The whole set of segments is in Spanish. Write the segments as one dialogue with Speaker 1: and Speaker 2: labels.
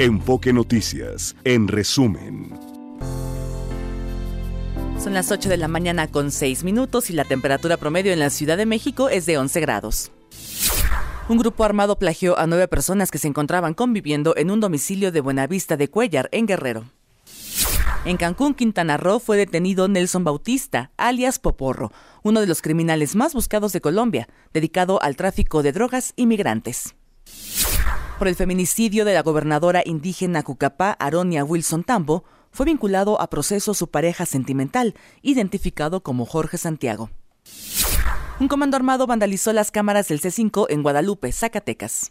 Speaker 1: Enfoque Noticias, en resumen.
Speaker 2: Son las 8 de la mañana con 6 minutos y la temperatura promedio en la Ciudad de México es de 11 grados. Un grupo armado plagió a nueve personas que se encontraban conviviendo en un domicilio de Buenavista de Cuellar, en Guerrero. En Cancún, Quintana Roo, fue detenido Nelson Bautista, alias Poporro, uno de los criminales más buscados de Colombia, dedicado al tráfico de drogas y migrantes. Por el feminicidio de la gobernadora indígena Cucapá, Aronia Wilson Tambo, fue vinculado a proceso su pareja sentimental, identificado como Jorge Santiago. Un comando armado vandalizó las cámaras del C5 en Guadalupe, Zacatecas.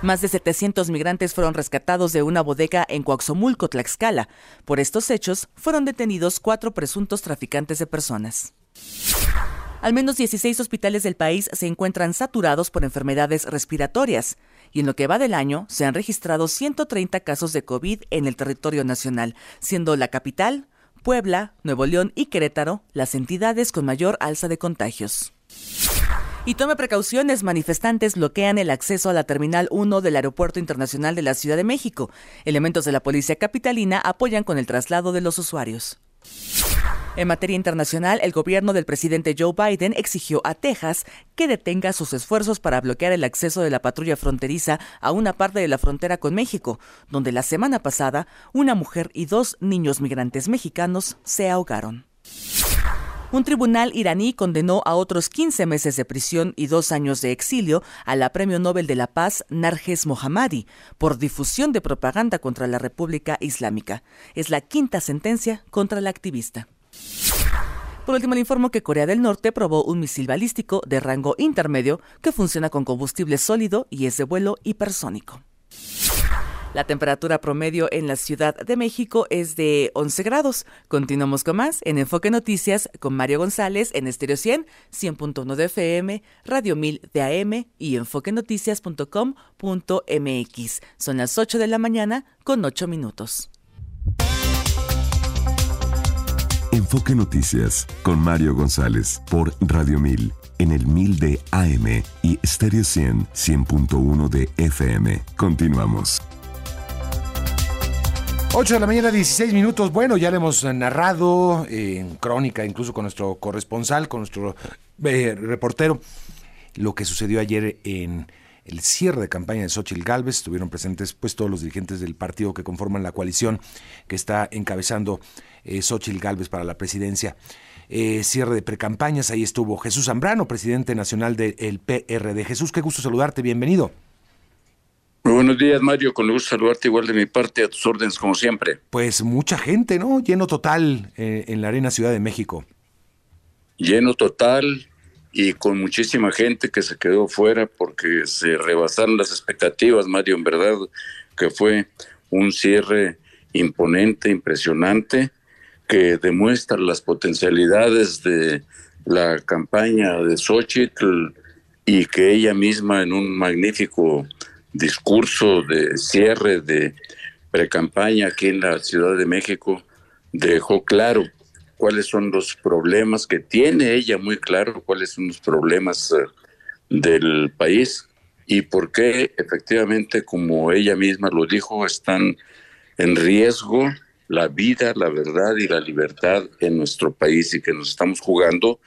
Speaker 2: Más de 700 migrantes fueron rescatados de una bodega en Coaxomulco, Tlaxcala. Por estos hechos, fueron detenidos cuatro presuntos traficantes de personas. Al menos 16 hospitales del país se encuentran saturados por enfermedades respiratorias y en lo que va del año se han registrado 130 casos de COVID en el territorio nacional, siendo la capital, Puebla, Nuevo León y Querétaro las entidades con mayor alza de contagios. Y tome precauciones, manifestantes bloquean el acceso a la Terminal 1 del Aeropuerto Internacional de la Ciudad de México. Elementos de la Policía Capitalina apoyan con el traslado de los usuarios. En materia internacional, el gobierno del presidente Joe Biden exigió a Texas que detenga sus esfuerzos para bloquear el acceso de la patrulla fronteriza a una parte de la frontera con México, donde la semana pasada una mujer y dos niños migrantes mexicanos se ahogaron. Un tribunal iraní condenó a otros 15 meses de prisión y dos años de exilio a la Premio Nobel de la Paz Narges Mohammadi por difusión de propaganda contra la República Islámica. Es la quinta sentencia contra la activista. Por último, le informo que Corea del Norte probó un misil balístico de rango intermedio que funciona con combustible sólido y es de vuelo hipersónico. La temperatura promedio en la Ciudad de México es de 11 grados. Continuamos con más en Enfoque Noticias con Mario González en Estéreo 100, 100.1 de FM, Radio 1000 de AM y enfoquenoticias.com.mx. Son las 8 de la mañana con 8 minutos.
Speaker 1: Enfoque Noticias con Mario González por Radio 1000 en el 1000 de AM y Stereo 100 100.1 de FM. Continuamos.
Speaker 3: 8 de la mañana, 16 minutos. Bueno, ya le hemos narrado en crónica, incluso con nuestro corresponsal, con nuestro eh, reportero, lo que sucedió ayer en el cierre de campaña de Xochitl Galvez. Estuvieron presentes pues todos los dirigentes del partido que conforman la coalición que está encabezando eh, Xochitl Galvez para la presidencia. Eh, cierre de precampañas, ahí estuvo Jesús Zambrano, presidente nacional del PRD. Jesús, qué gusto saludarte, bienvenido.
Speaker 4: Muy buenos días, Mario. Con gusto saludarte igual de mi parte, a tus órdenes, como siempre.
Speaker 3: Pues mucha gente, ¿no? Lleno total eh, en la Arena Ciudad de México.
Speaker 4: Lleno total, y con muchísima gente que se quedó fuera porque se rebasaron las expectativas, Mario, en verdad que fue un cierre imponente, impresionante, que demuestra las potencialidades de la campaña de Xochitl y que ella misma en un magnífico discurso de cierre de precampaña aquí en la Ciudad de México dejó claro cuáles son los problemas que tiene ella muy claro, cuáles son los problemas eh, del país y por qué efectivamente, como ella misma lo dijo, están en riesgo la vida, la verdad y la libertad en nuestro país y que nos estamos jugando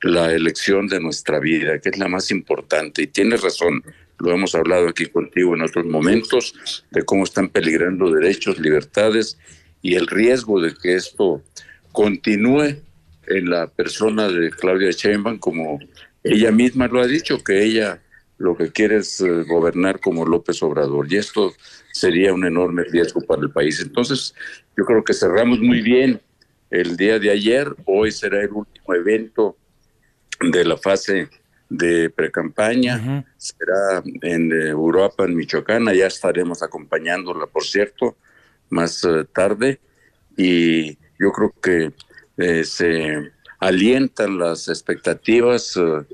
Speaker 4: la elección de nuestra vida, que es la más importante. Y tiene razón, lo hemos hablado aquí contigo en otros momentos, de cómo están peligrando derechos, libertades y el riesgo de que esto continúe en la persona de Claudia Sheinbaum, como ella misma lo ha dicho, que ella lo que quiere es eh, gobernar como López Obrador. Y esto sería un enorme riesgo para el país. Entonces, yo creo que cerramos muy bien el día de ayer. Hoy será el último evento de la fase de precampaña. Será en eh, Europa, en Michoacán. Ya estaremos acompañándola, por cierto, más eh, tarde. Y yo creo que eh, se alientan las expectativas eh,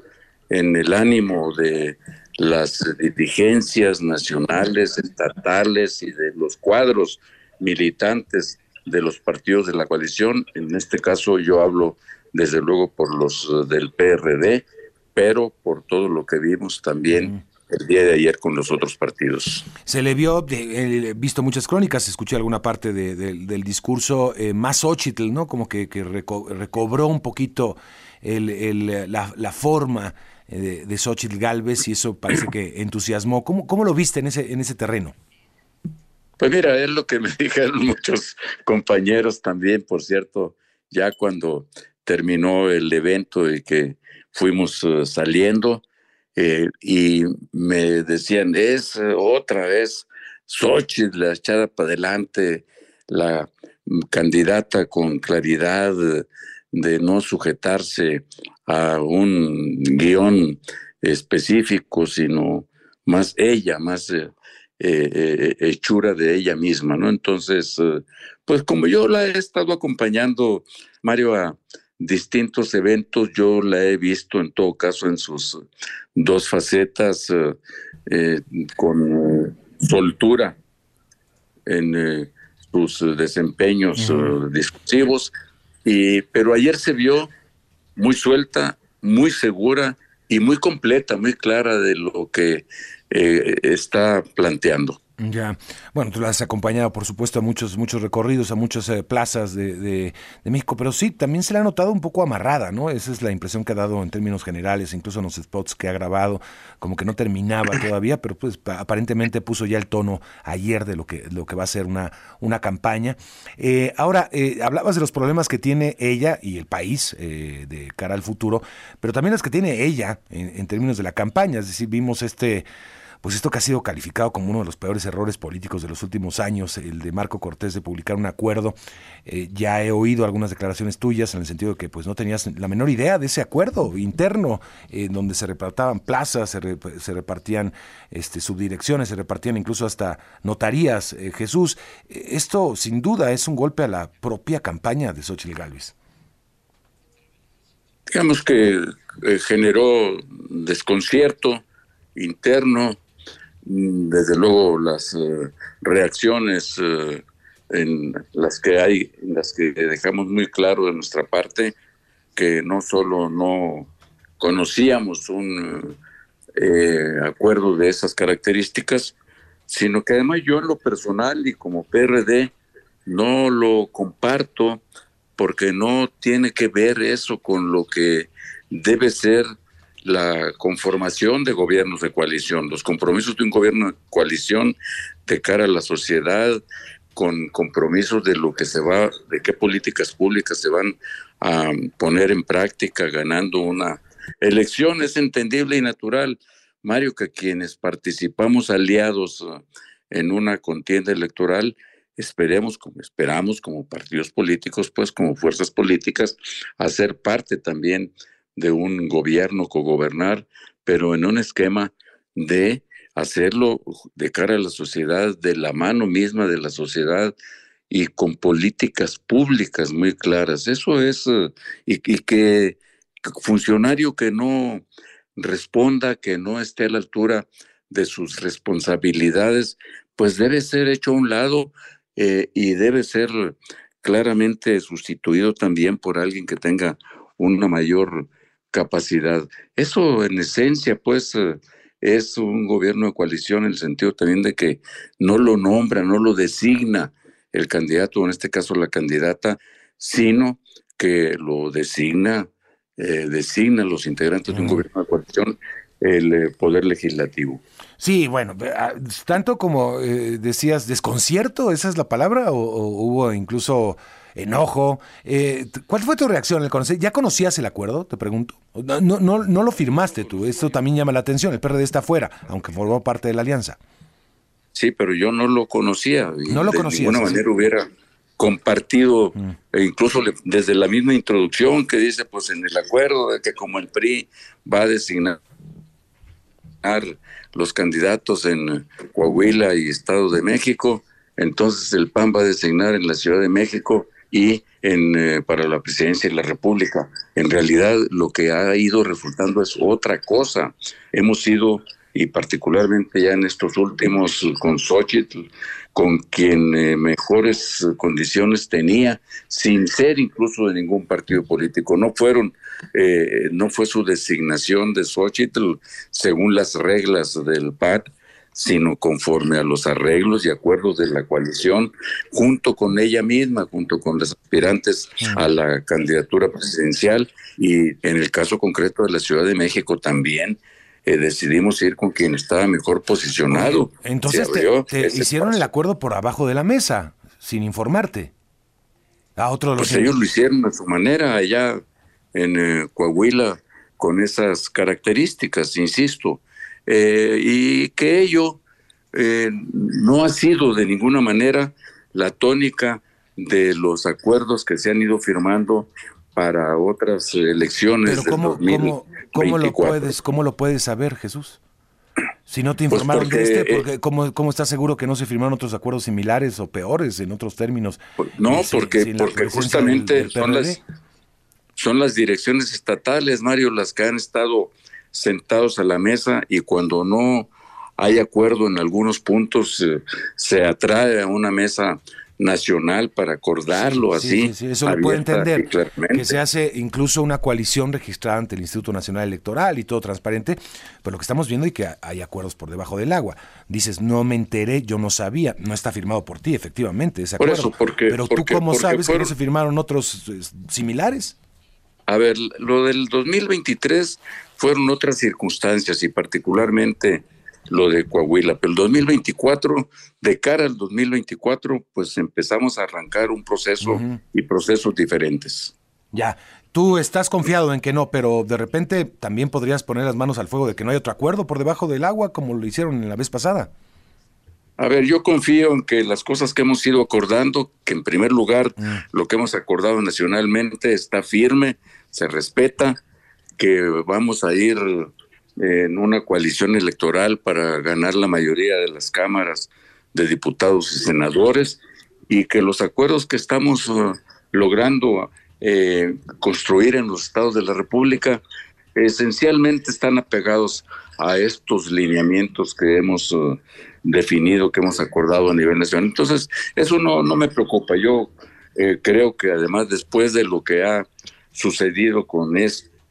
Speaker 4: en el ánimo de las dirigencias nacionales, estatales y de los cuadros militantes de los partidos de la coalición. En este caso yo hablo desde luego por los eh, del PRD, pero por todo lo que vimos también el día de ayer con los otros partidos.
Speaker 3: Se le vio, he visto muchas crónicas, escuché alguna parte del discurso eh, más Ochitl, ¿no? Como que, recobró un poquito la, forma eh, de, de Xochitl Galvez y eso parece que entusiasmó. ¿Cómo, cómo lo viste en ese, en ese terreno?
Speaker 4: Pues mira, es lo que me dijeron muchos compañeros también, por cierto, ya cuando terminó el evento y que fuimos eh, saliendo eh, y me decían, es eh, otra vez Xochitl, la echada para adelante, la candidata con claridad de no sujetarse a un guion específico, sino más ella, más hechura de ella misma, ¿no? Entonces, pues como yo la he estado acompañando, Mario, a, distintos eventos. Yo la he visto en todo caso en sus dos facetas eh, eh, con soltura en eh, sus desempeños discursivos. Y, pero ayer se vio muy suelta, muy segura y muy completa, muy clara de lo que está planteando.
Speaker 3: Ya, bueno, tú la has acompañado, por supuesto, a muchos, muchos recorridos, a muchas eh, plazas de, de, México, pero sí, también se le ha notado un poco amarrada, ¿no? Esa es la impresión que ha dado en términos generales, incluso en los spots que ha grabado, como que no terminaba todavía, pero pues aparentemente puso ya el tono ayer de lo que, lo que va a ser una, una campaña. Eh, ahora, eh, hablabas de los problemas que tiene ella y el país de cara al futuro, pero también las que tiene ella en, en términos de la campaña, es decir, vimos este pues esto que ha sido calificado como uno de los peores errores políticos de los últimos años, el de Marco Cortés de publicar un acuerdo. Eh, ya he oído algunas declaraciones tuyas en el sentido de que pues no tenías la menor idea de ese acuerdo interno, eh, donde se repartaban plazas, se, repartían este, subdirecciones, se repartían incluso hasta notarías. Eh, Jesús, esto sin duda es un golpe a la propia campaña de Xochitl Gálvez.
Speaker 4: Digamos que generó desconcierto interno, desde luego las eh, reacciones eh, en las que hay, en las que dejamos muy claro de nuestra parte que no solo no conocíamos un eh, acuerdo de esas características, sino que además yo en lo personal y como PRD no lo comparto porque no tiene que ver eso con lo que debe ser la conformación de gobiernos de coalición, los compromisos de un gobierno de coalición de cara a la sociedad, con compromisos de lo que se va, de qué políticas públicas se van a poner en práctica ganando una elección, es entendible y natural, Mario, que quienes participamos aliados uh, en una contienda electoral, esperemos, como esperamos como partidos políticos, pues como fuerzas políticas, hacer parte también de un gobierno, cogobernar, pero en un esquema de hacerlo de cara a la sociedad, de la mano misma de la sociedad y con políticas públicas muy claras. Eso es, eh, y, que funcionario que no responda, que no esté a la altura de sus responsabilidades, pues debe ser hecho a un lado eh, y debe ser claramente sustituido también por alguien que tenga una mayor capacidad. Eso en esencia, pues, eh, es un gobierno de coalición en el sentido también de que no lo nombra, no lo designa el candidato, o en este caso la candidata, sino que lo designa, eh, designa los integrantes de un gobierno de coalición el eh, poder legislativo.
Speaker 3: Sí, bueno, ah, tanto como decías, desconcierto, esa es la palabra, o hubo incluso enojo. Eh, ¿Cuál fue tu reacción al conocer? ¿Ya conocías el acuerdo? Te pregunto. No, no, no, lo firmaste tú. Esto también llama la atención. El PRD está afuera, aunque formó parte de la alianza.
Speaker 4: Sí, pero yo no lo conocía.
Speaker 3: no lo conocía.
Speaker 4: De ninguna manera hubiera compartido, mm. e incluso desde la misma introducción que dice, pues en el acuerdo de que como el PRI va a designar los candidatos en Coahuila y Estado de México, entonces el PAN va a designar en la Ciudad de México y en, eh, para la presidencia de la República. En realidad lo que ha ido resultando es otra cosa. Hemos sido y particularmente ya en estos últimos con Xochitl, con quien eh, mejores condiciones tenía, sin ser incluso de ningún partido político. No fueron, eh, no fue su designación de Xochitl según las reglas del PAD, sino conforme a los arreglos y acuerdos de la coalición, junto con ella misma, junto con los aspirantes a la candidatura presidencial y en el caso concreto de la Ciudad de México también. Eh, decidimos ir con quien estaba mejor posicionado.
Speaker 3: Entonces te, hicieron el acuerdo por abajo de la mesa, sin informarte.
Speaker 4: A otro pues ellos lo hicieron de su manera allá en eh, Coahuila con esas características, insisto. Eh, y que ello eh, no ha sido de ninguna manera la tónica de los acuerdos que se han ido firmando para otras elecciones.
Speaker 3: Pero ¿cómo, cómo, lo puedes, ¿cómo lo puedes saber, Jesús? Si no te pues informaron de este, eh, porque, ¿cómo, ¿cómo, estás seguro que no se firmaron otros acuerdos similares o peores en otros términos?
Speaker 4: Pues, no, porque, porque justamente son, las, son las direcciones estatales, Mario, las que han estado sentados a la mesa y cuando no hay acuerdo en algunos puntos eh, se atrae a una mesa nacional para acordarlo así.
Speaker 3: Sí, eso lo puedo entender. Que se hace incluso una coalición registrada ante el Instituto Nacional Electoral y todo transparente, pero lo que estamos viendo es que hay acuerdos por debajo del agua. Dices, no me enteré, yo no sabía, no está firmado por ti, efectivamente, ese acuerdo. pero tú cómo sabes que no se firmaron otros eh, similares?
Speaker 4: A ver, lo del 2023 fueron otras circunstancias y particularmente lo de Coahuila. Pero el 2024, de cara al 2024, pues empezamos a arrancar un proceso y procesos diferentes.
Speaker 3: Ya, tú estás confiado en que no, pero de repente también podrías poner las manos al fuego de que no hay otro acuerdo por debajo del agua como lo hicieron en la vez pasada.
Speaker 4: A ver, yo confío en que las cosas que hemos ido acordando, que en primer lugar mm. lo que hemos acordado nacionalmente está firme, se respeta, que vamos a ir en una coalición electoral para ganar la mayoría de las cámaras de diputados y senadores y que los acuerdos que estamos uh, logrando eh, construir en los estados de la República esencialmente están apegados a estos lineamientos que hemos definido, que hemos acordado a nivel nacional. Entonces, eso no, no me preocupa. Yo eh, creo que además después de lo que ha sucedido con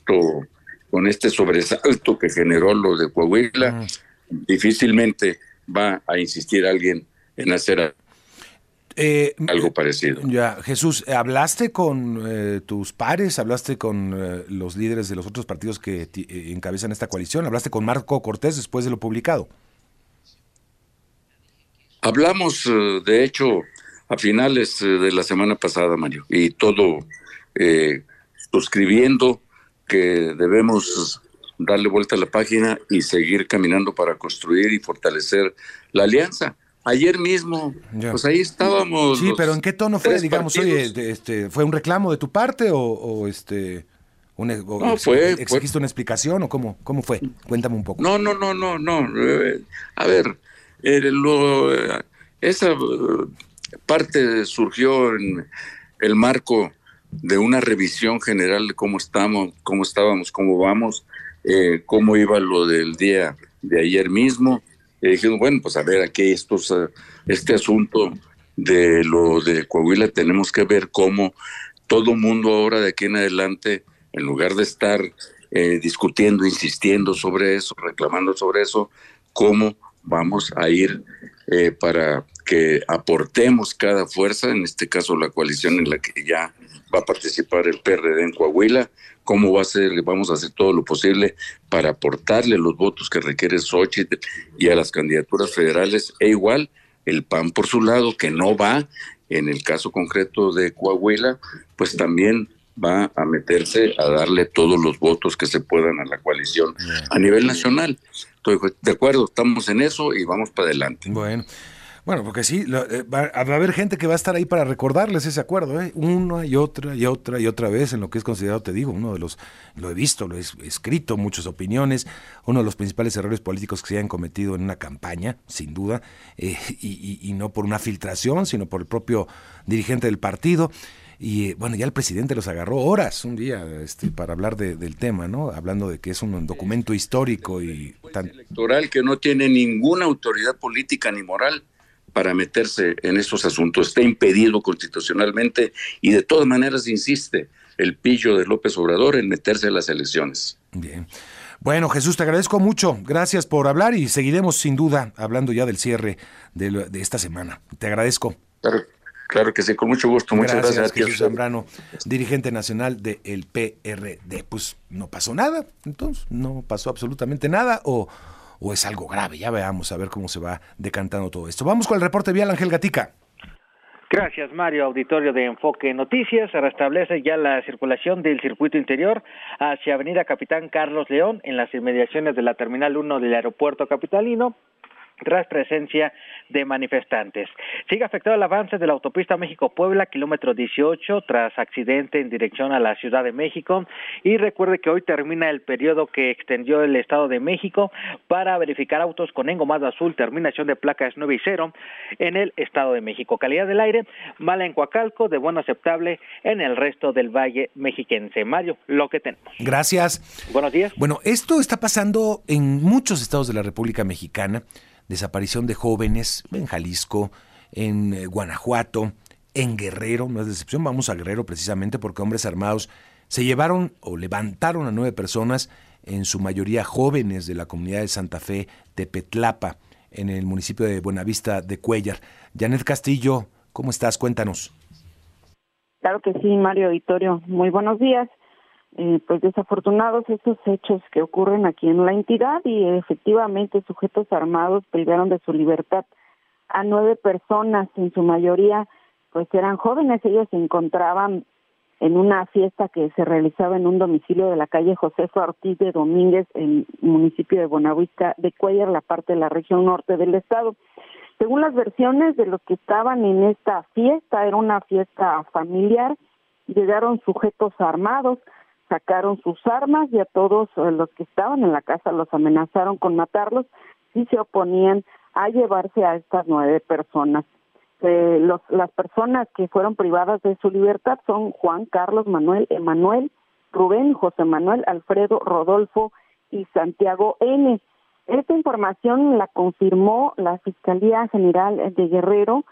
Speaker 4: esto con este sobresalto que generó lo de Coahuila, mm. difícilmente va a insistir alguien en hacer eh, algo parecido.
Speaker 3: Ya, Jesús, ¿hablaste con eh, tus pares? ¿Hablaste con eh, los líderes de los otros partidos que encabezan esta coalición? ¿Hablaste con Marco Cortés después de lo publicado?
Speaker 4: Hablamos, de hecho, a finales de la semana pasada, Mario, y todo suscribiendo que debemos darle vuelta a la página y seguir caminando para construir y fortalecer la alianza. Ayer mismo, pues ahí estábamos.
Speaker 3: Sí, pero ¿en qué tono fue? Digamos, oye, este, ¿fue un reclamo de tu parte o, este... no, fue, ¿Exigiste una explicación o cómo, cómo fue? Cuéntame un poco.
Speaker 4: No, no, no, no, no. Eh, a ver, eh, lo, esa parte surgió en el marco de una revisión general de cómo estamos, cómo estábamos, cómo vamos, eh, cómo iba lo del día de ayer mismo. Y dijimos, bueno, pues a ver, aquí estos, eh, este asunto de lo de Coahuila tenemos que ver cómo todo mundo ahora de aquí en adelante, en lugar de estar eh, discutiendo, insistiendo sobre eso, reclamando sobre eso, cómo vamos a ir para que aportemos cada fuerza, en este caso la coalición en la que ya va a participar el PRD en Coahuila, cómo va a ser, vamos a hacer todo lo posible para aportarle los votos que requiere Xochitl y a las candidaturas federales, e igual el PAN por su lado, que no va, en el caso concreto de Coahuila, pues también va a meterse a darle todos los votos que se puedan a la coalición a nivel nacional. Estoy de acuerdo, estamos en eso y vamos para adelante.
Speaker 3: Bueno. Bueno, porque sí, eh, va, a haber gente que va a estar ahí para recordarles ese acuerdo, ¿eh? una y otra y otra y otra vez en lo que es considerado, te digo, uno de los, lo he visto, lo he escrito, muchas opiniones, uno de los principales errores políticos que se hayan cometido en una campaña, sin duda, eh, y, no por una filtración, sino por el propio dirigente del partido. Y bueno, ya el presidente los agarró horas un día este, para hablar del tema, ¿no? Hablando de que es un documento histórico y
Speaker 4: tan... electoral que no tiene ninguna autoridad política ni moral para meterse en estos asuntos. Está impedido constitucionalmente y de todas maneras insiste el pillo de López Obrador en meterse en las elecciones.
Speaker 3: Bien. Bueno, Jesús, te agradezco mucho. Gracias por hablar y seguiremos sin duda hablando ya del cierre de, esta semana. Te agradezco.
Speaker 4: Claro, que sí, con mucho gusto. Muchas gracias.
Speaker 3: gracias Jesús Zambrano, dirigente nacional del PRD. Pues no pasó nada, entonces, no pasó absolutamente nada o, o es algo grave. Ya veamos a ver cómo se va decantando todo esto. Vamos con el reporte vial, Ángel Gatica.
Speaker 5: Gracias, Mario. Auditorio de Enfoque Noticias. Se restablece ya la circulación del circuito interior hacia Avenida Capitán Carlos León en las inmediaciones de la Terminal 1 del Aeropuerto Capitalino tras presencia de manifestantes. Sigue afectado el avance de la autopista México-Puebla, kilómetro 18, tras accidente en dirección a la Ciudad de México. Y recuerde que hoy termina el periodo que extendió el Estado de México para verificar autos con engomado azul, terminación de placas 9 y 0 en el Estado de México. Calidad del aire, mala en Coacalco, de bueno aceptable en el resto del Valle Mexiquense. Mario, lo que tenemos.
Speaker 3: Gracias.
Speaker 5: Buenos días.
Speaker 3: Bueno, esto está pasando en muchos estados de la República Mexicana desaparición de jóvenes en Jalisco, en eh, Guanajuato, en Guerrero, no es decepción, vamos a Guerrero precisamente porque hombres armados se llevaron o levantaron a nueve personas, en su mayoría jóvenes de la comunidad de Santa Fe, Tepetlapa, en el municipio de Buenavista de Cuellar. Janet Castillo, ¿cómo estás? Cuéntanos.
Speaker 6: Claro que sí, Mario Vittorio. Muy buenos días. Eh, pues desafortunados estos hechos que ocurren aquí en la entidad y efectivamente sujetos armados privaron de su libertad a nueve personas, en su mayoría pues eran jóvenes, ellos se encontraban en una fiesta que se realizaba en un domicilio de la calle Josefa Ortiz de Domínguez, en el municipio de Bonavista de Cuellar, la parte de la región norte del estado. Según las versiones de los que estaban en esta fiesta, era una fiesta familiar, llegaron sujetos armados, sacaron sus armas y a todos eh, los que estaban en la casa los amenazaron con matarlos si se oponían a llevarse a estas nueve personas. Eh, los, las personas que fueron privadas de su libertad son Juan Carlos Manuel Emanuel, Rubén José Manuel Alfredo Rodolfo y Santiago N. Esta información la confirmó la Fiscalía General de Guerrero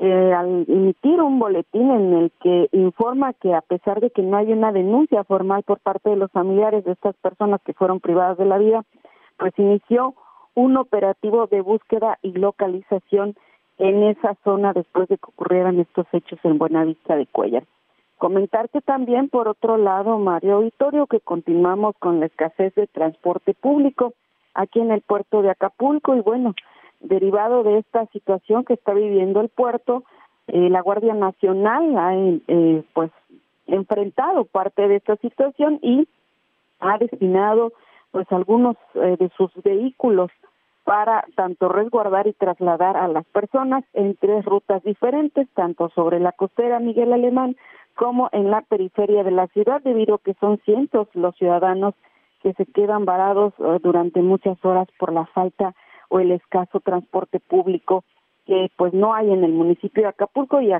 Speaker 6: eh, al emitir un boletín en el que informa que a pesar de que no hay una denuncia formal por parte de los familiares de estas personas que fueron privadas de la vida, pues inició un operativo de búsqueda y localización en esa zona después de que ocurrieran estos hechos en Buenavista de Cuellar. Comentarte también, por otro lado, Mario Auditorio, que continuamos con la escasez de transporte público aquí en el puerto de Acapulco y bueno, derivado de esta situación que está viviendo el puerto, eh, la Guardia Nacional ha eh, pues enfrentado parte de esta situación y ha destinado pues algunos eh, de sus vehículos para tanto resguardar y trasladar a las personas en tres rutas diferentes, tanto sobre la costera Miguel Alemán como en la periferia de la ciudad, debido a que son cientos los ciudadanos que se quedan varados durante muchas horas por la falta o el escaso transporte público que pues no hay en el municipio de Acapulco y,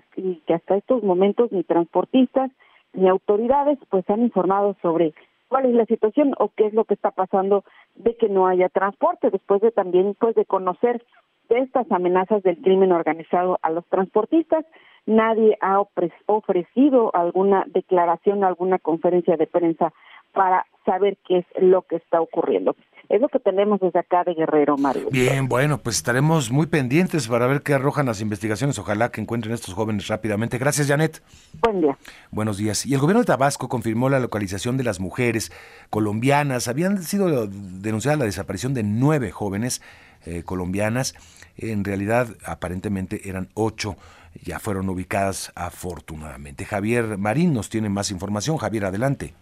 Speaker 6: que hasta estos momentos ni transportistas ni autoridades pues han informado sobre cuál es la situación o qué es lo que está pasando de que no haya transporte después de también pues de conocer de estas amenazas del crimen organizado a los transportistas. Nadie ha ofrecido alguna declaración alguna conferencia de prensa para saber qué es lo que está ocurriendo es lo que tenemos desde acá de Guerrero, Mario.
Speaker 3: Bien, bueno, pues estaremos muy pendientes para ver qué arrojan las investigaciones. Ojalá que encuentren a estos jóvenes rápidamente. Gracias, Janet.
Speaker 6: Buen día.
Speaker 3: Buenos días. Y el gobierno de Tabasco confirmó la localización de las mujeres colombianas. Habían sido denunciadas la desaparición de nueve jóvenes eh, colombianas. En realidad, aparentemente eran ocho. Ya fueron ubicadas afortunadamente. Javier Marín nos tiene más información. Javier, adelante.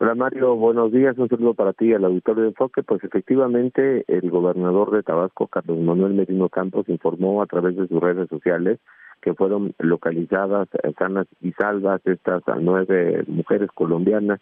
Speaker 7: Hola Mario, buenos días, un saludo para ti al auditorio de Enfoque. Pues efectivamente el gobernador de Tabasco, Carlos Manuel Merino Campos, informó a través de sus redes sociales que fueron localizadas sanas y salvas estas nueve mujeres colombianas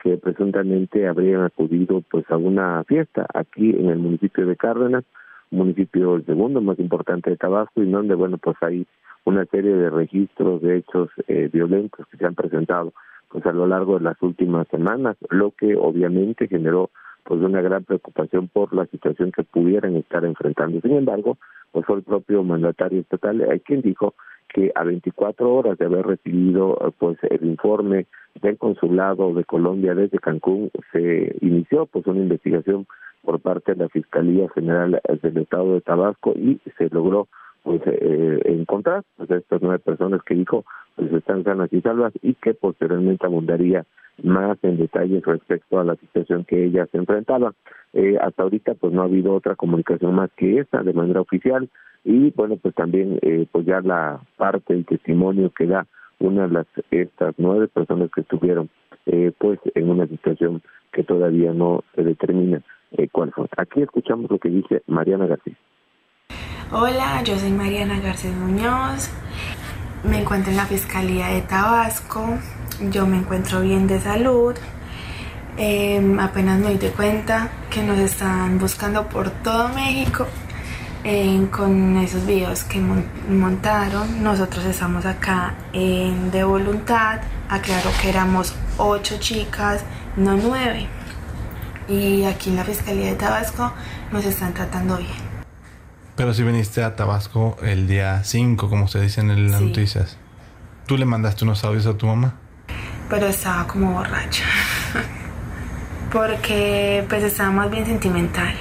Speaker 7: que presuntamente habrían acudido pues a una fiesta aquí en el municipio de Cárdenas, municipio el segundo más importante de Tabasco y donde bueno pues hay una serie de registros de hechos eh, violentos que se han presentado pues a lo largo de las últimas semanas, lo que obviamente generó pues una gran preocupación por la situación que pudieran estar enfrentando. Sin embargo, pues fue el propio mandatario estatal hay quien dijo que a 24 horas de haber recibido pues el informe del consulado de Colombia desde Cancún se inició pues una investigación por parte de la Fiscalía General del Estado de Tabasco y se logró pues eh, encontrar pues, estas nueve personas que dijo pues están sanas y salvas y que posteriormente abundaría más en detalles respecto a la situación que ella se enfrentaba. Eh, hasta ahorita pues no ha habido otra comunicación más que esta de manera oficial y bueno pues también eh, pues ya la parte del testimonio que da una de estas nueve personas que estuvieron eh, pues en una situación que todavía no se determina eh, cuál fue. Aquí escuchamos lo que dice Mariana García.
Speaker 8: Hola, yo soy Mariana García Muñoz. Me encuentro en la Fiscalía de Tabasco. Yo me encuentro bien de salud. Em, apenas me di cuenta que nos están buscando por todo México con esos videos que montaron. Nosotros estamos acá en de voluntad. Aclaro que éramos ocho chicas, no nueve. Y aquí en la Fiscalía de Tabasco nos están tratando bien.
Speaker 9: Pero si viniste a Tabasco el día 5, como se dice en las noticias. ¿Tú le mandaste unos audios a tu mamá?
Speaker 8: Pero estaba como borracha. Porque pues estaba más bien sentimental.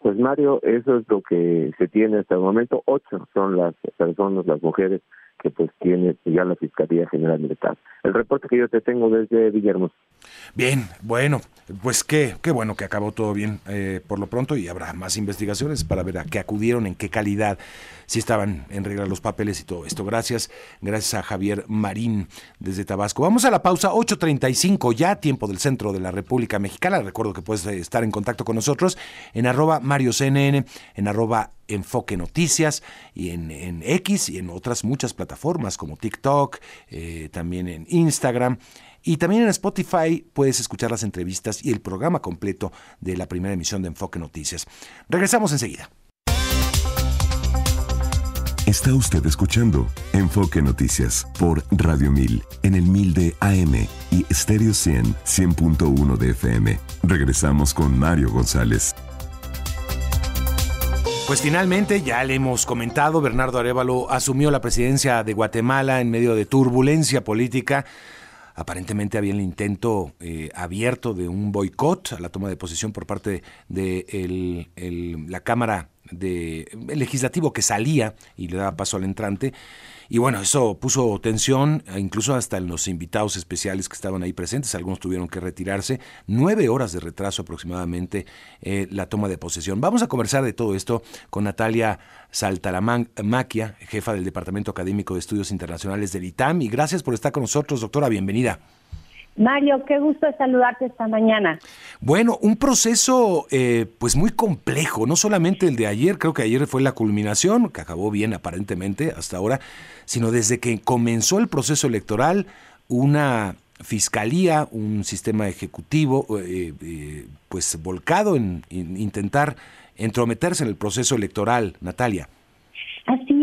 Speaker 7: Pues Mario, eso es lo que se tiene hasta el momento. Ocho son las personas, las mujeres que pues tiene ya la Fiscalía General del Estado. El reporte que yo te tengo desde Villahermosa.
Speaker 3: Bien, bueno, pues qué, qué bueno que acabó todo bien eh, por lo pronto y habrá más investigaciones para ver a qué acudieron, en qué calidad, si estaban en regla los papeles y todo esto. Gracias, gracias a Javier Marín desde Tabasco. Vamos a la pausa 8.35 ya, tiempo del centro de la República Mexicana. Recuerdo que puedes estar en contacto con nosotros en arroba Mario CNN, en arroba Enfoque Noticias y en, en, X y en otras muchas plataformas como TikTok, eh, también en Instagram. Y también en Spotify puedes escuchar las entrevistas y el programa completo de la primera emisión de Enfoque Noticias. Regresamos enseguida.
Speaker 1: Está usted escuchando Enfoque Noticias por Radio 1000 en el 1000 de AM y Stereo 100 100.1 de FM. Regresamos con Mario González.
Speaker 3: Pues finalmente, ya le hemos comentado, Bernardo Arevalo asumió la presidencia de Guatemala en medio de turbulencia política Aparentemente había el intento eh, abierto de un boicot a la toma de posición por parte de la Cámara de, legislativo que salía y le daba paso al entrante. Y bueno, eso puso tensión, incluso hasta en los invitados especiales que estaban ahí presentes. Algunos tuvieron que retirarse. Nueve horas de retraso aproximadamente eh, la toma de posesión. Vamos a conversar de todo esto con Natalia Saltalamaquia, jefa del Departamento Académico de Estudios Internacionales del ITAM. Y gracias por estar con nosotros, doctora. Bienvenida.
Speaker 10: Mario, qué gusto saludarte esta mañana.
Speaker 3: Bueno, un proceso eh, pues muy complejo, no solamente el de ayer, creo que ayer fue la culminación, que acabó bien aparentemente hasta ahora, sino desde que comenzó el proceso electoral, una fiscalía, un sistema ejecutivo eh, eh, pues volcado en intentar entrometerse en el proceso electoral, Natalia.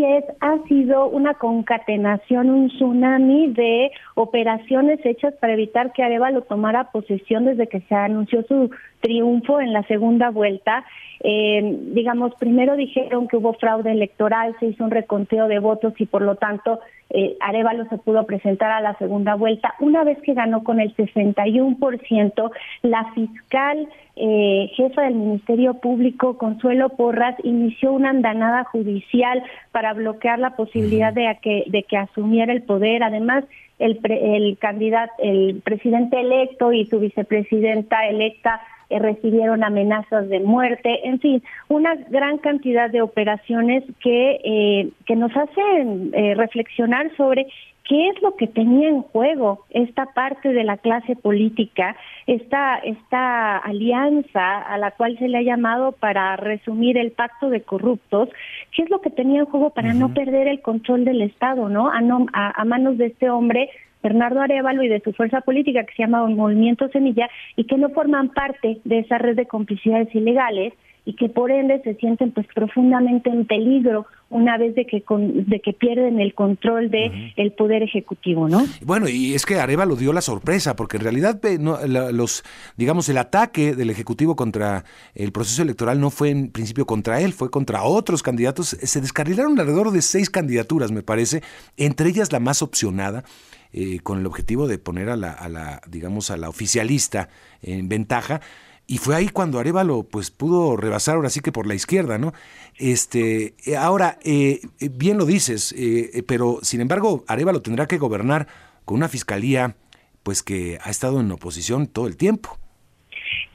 Speaker 10: Es, ha sido una concatenación, un tsunami de operaciones hechas para evitar que Arevalo tomara posesión desde que se anunció su triunfo en la segunda vuelta. Eh, digamos, primero dijeron que hubo fraude electoral, se hizo un reconteo de votos y por lo tanto eh, Arevalo se pudo presentar a la segunda vuelta. Una vez que ganó con el 61%, la fiscal eh, jefa del Ministerio Público, Consuelo Porras, inició una andanada judicial para bloquear la posibilidad de que, de que asumiera el poder. Además, el, el candidato, el presidente electo y su vicepresidenta electa eh, recibieron amenazas de muerte, en fin, una gran cantidad de operaciones que, eh, que nos hacen eh, reflexionar sobre qué es lo que tenía en juego esta parte de la clase política, esta, esta alianza a la cual se le ha llamado para resumir el pacto de corruptos, qué es lo que tenía en juego para no perder el control del Estado, ¿no? A, no, a manos de este hombre Bernardo Arevalo y de su fuerza política que se llama Movimiento Semilla y que no forman parte de esa red de complicidades ilegales y que por ende se sienten pues profundamente en peligro una vez de que de que pierden el control de el poder ejecutivo, ¿no?
Speaker 3: Bueno, y es que Arevalo dio la sorpresa porque en realidad los digamos el ataque del ejecutivo contra el proceso electoral no fue en principio contra él, fue contra otros candidatos, se descarrilaron alrededor de seis candidaturas, me parece, entre ellas la más opcionada eh, con el objetivo de poner a la, a la, digamos, a la oficialista en ventaja. Y fue ahí cuando Arevalo pues pudo rebasar ahora sí que por la izquierda, ¿no? Este, eh, ahora, eh, bien lo dices, pero sin embargo, Arevalo tendrá que gobernar con una fiscalía pues que ha estado en oposición todo el tiempo.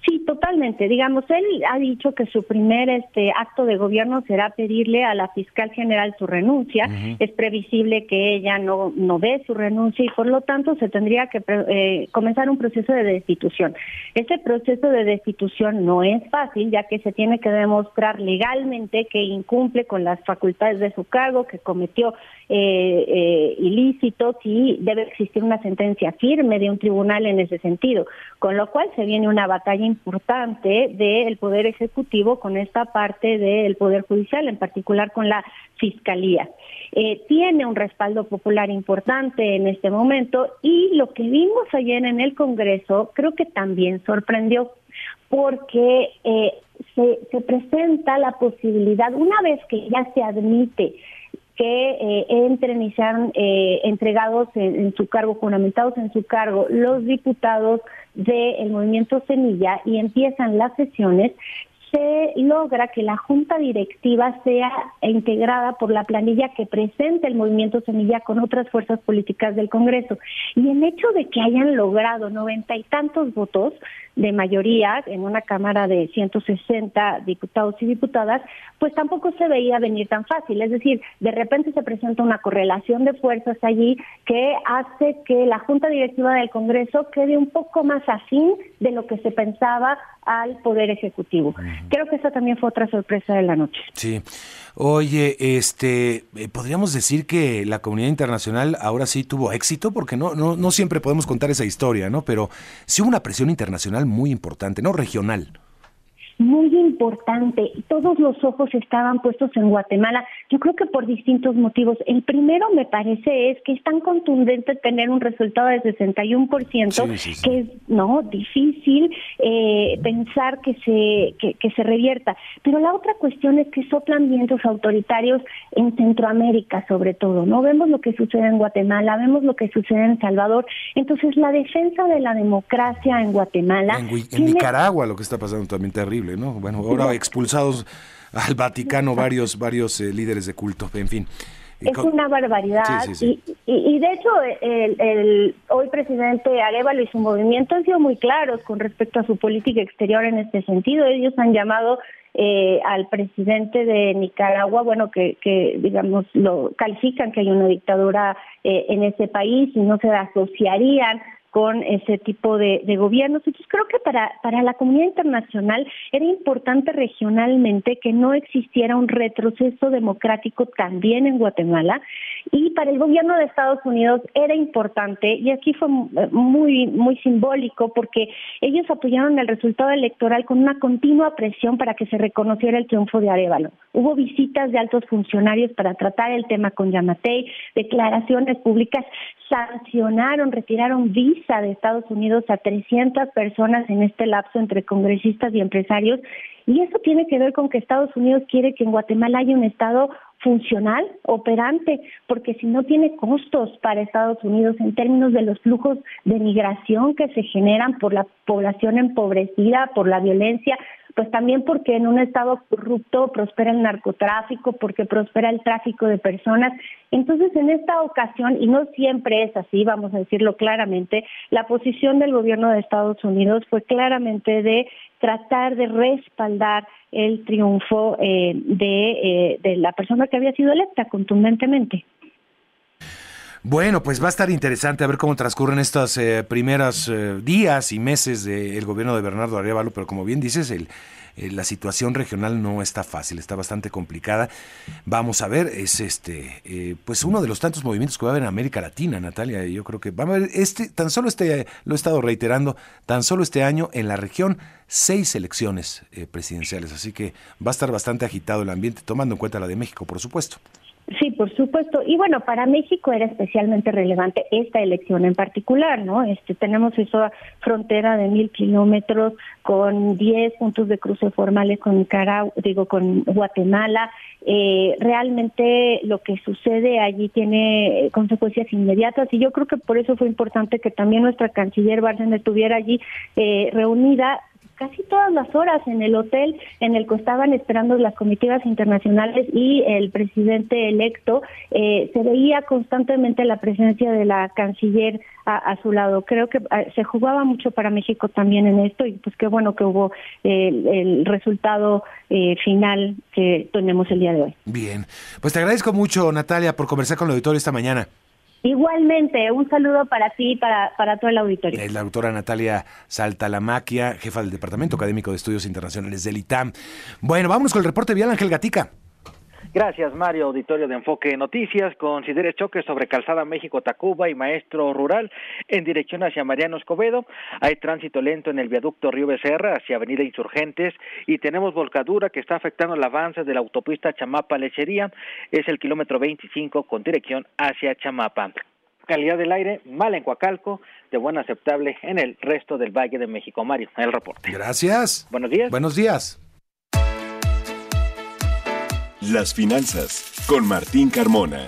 Speaker 10: Sí, totalmente. Digamos, él ha dicho que su primer este acto de gobierno será pedirle a la fiscal general su renuncia. Es previsible que ella no no dé su renuncia y por lo tanto se tendría que eh, comenzar un proceso de destitución. Ese proceso de destitución no es fácil, ya que se tiene que demostrar legalmente que incumple con las facultades de su cargo, que cometió eh, eh, ilícitos y debe existir una sentencia firme de un tribunal en ese sentido. Con lo cual se viene una batalla importante del Poder Ejecutivo con esta parte del Poder Judicial, en particular con la Fiscalía. Eh, tiene un respaldo popular importante en este momento y lo que vimos ayer en el Congreso creo que también sorprendió porque eh, se, se presenta la posibilidad, una vez que ya se admite que eh, entren y sean eh, entregados en, su cargo, fundamentados en su cargo, los diputados del movimiento Semilla y empiezan las sesiones, se logra que la junta directiva sea integrada por la planilla que presenta el movimiento Semilla con otras fuerzas políticas del Congreso. Y el hecho de que hayan logrado noventa y tantos votos de mayoría en una Cámara de 160 diputados y diputadas, pues tampoco se veía venir tan fácil. Es decir, de repente se presenta una correlación de fuerzas allí que hace que la Junta Directiva del Congreso quede un poco más afín de lo que se pensaba al Poder Ejecutivo. Creo que esa también fue otra sorpresa de la noche.
Speaker 3: Sí. Oye, este, eh, podríamos decir que la comunidad internacional ahora sí tuvo éxito, porque no, no, no siempre podemos contar esa historia, ¿no? Pero sí hubo una presión internacional muy importante, ¿no? Regional
Speaker 10: muy importante. Todos los ojos estaban puestos en Guatemala, yo creo que por distintos motivos. El primero me parece es que es tan contundente tener un resultado de 61%, que es no difícil eh, pensar que se, que, se revierta. Pero la otra cuestión es que soplan vientos autoritarios en Centroamérica sobre todo. No vemos lo que sucede en Guatemala, vemos lo que sucede en Salvador. Entonces la defensa de la democracia en Guatemala...
Speaker 3: En, Nicaragua lo que está pasando también terrible. Bueno, ahora expulsados al Vaticano varios, varios eh, líderes de culto, en fin.
Speaker 10: Es una barbaridad. Y, de hecho, el, hoy presidente Arevalo y su movimiento han sido muy claros con respecto a su política exterior en este sentido. Ellos han llamado eh, al presidente de Nicaragua, bueno, que, que digamos lo califican que hay una dictadura eh, en ese país y no se asociarían con ese tipo de, gobiernos. Entonces creo que para, para la comunidad internacional era importante regionalmente que no existiera un retroceso democrático también en Guatemala y para el gobierno de Estados Unidos era importante y aquí fue muy muy simbólico porque ellos apoyaron el resultado electoral con una continua presión para que se reconociera el triunfo de Arevalo. Hubo visitas de altos funcionarios para tratar el tema con Yamatei, declaraciones públicas, sancionaron, retiraron de Estados Unidos a 300 personas en este lapso entre congresistas y empresarios. Y eso tiene que ver con que Estados Unidos quiere que en Guatemala haya un Estado funcional, operante, porque si no tiene costos para Estados Unidos en términos de los flujos de migración que se generan por la población empobrecida, por la violencia, pues también porque en un estado corrupto prospera el narcotráfico, porque prospera el tráfico de personas. Entonces, en esta ocasión, y no siempre es así, vamos a decirlo claramente, la posición del gobierno de Estados Unidos fue claramente de tratar de respaldar el triunfo eh, de, eh, de la persona que había sido electa contundentemente.
Speaker 3: Bueno, pues va a estar interesante a ver cómo transcurren estos eh, primeros eh, días y meses del gobierno de Bernardo Arevalo, pero como bien dices, el, eh, la situación regional no está fácil, está bastante complicada. Vamos a ver, es este, eh, pues uno de los tantos movimientos que va a haber en América Latina, Natalia. Yo creo que va a haber este, tan solo este, lo he estado reiterando, tan solo este año en la región seis elecciones presidenciales, así que va a estar bastante agitado el ambiente, tomando en cuenta la de México, por supuesto.
Speaker 10: Sí, por supuesto. Y bueno, para México era especialmente relevante esta elección en particular, ¿no? Este, tenemos esa frontera de mil kilómetros con diez puntos de cruce formales con Nicaragua, digo, con Guatemala. Eh, realmente lo que sucede allí tiene consecuencias inmediatas y yo creo que por eso fue importante que también nuestra canciller Bárcena estuviera allí eh, reunida casi todas las horas en el hotel en el que estaban esperando las comitivas internacionales y el presidente electo, eh, se veía constantemente la presencia de la canciller a, su lado. Creo que ah, se jugaba mucho para México también en esto y pues qué bueno que hubo el resultado eh, final que tenemos el día de hoy.
Speaker 3: Bien, pues te agradezco mucho Natalia por conversar con el auditorio esta mañana.
Speaker 10: Igualmente, un saludo para ti y para, para todo el auditorio.
Speaker 3: Es la doctora Natalia Saltalamaquia, jefa del Departamento Académico de Estudios Internacionales del ITAM. Bueno, vámonos con el reporte vial, Ángel Gatica.
Speaker 5: Gracias, Mario. Auditorio de Enfoque Noticias. Considere choques sobre Calzada México-Tacuba y Maestro Rural en dirección hacia Mariano Escobedo. Hay tránsito lento en el viaducto Río Becerra hacia Avenida Insurgentes y tenemos volcadura que está afectando el avance de la autopista Chamapa-Lechería. Es el kilómetro 25 con dirección hacia Chamapa calidad del aire mal en Coacalco, de buena aceptable en el resto del Valle de México. Mario, el reporte.
Speaker 3: Gracias.
Speaker 5: Buenos días.
Speaker 3: Buenos días.
Speaker 1: Las finanzas con Martín Carmona.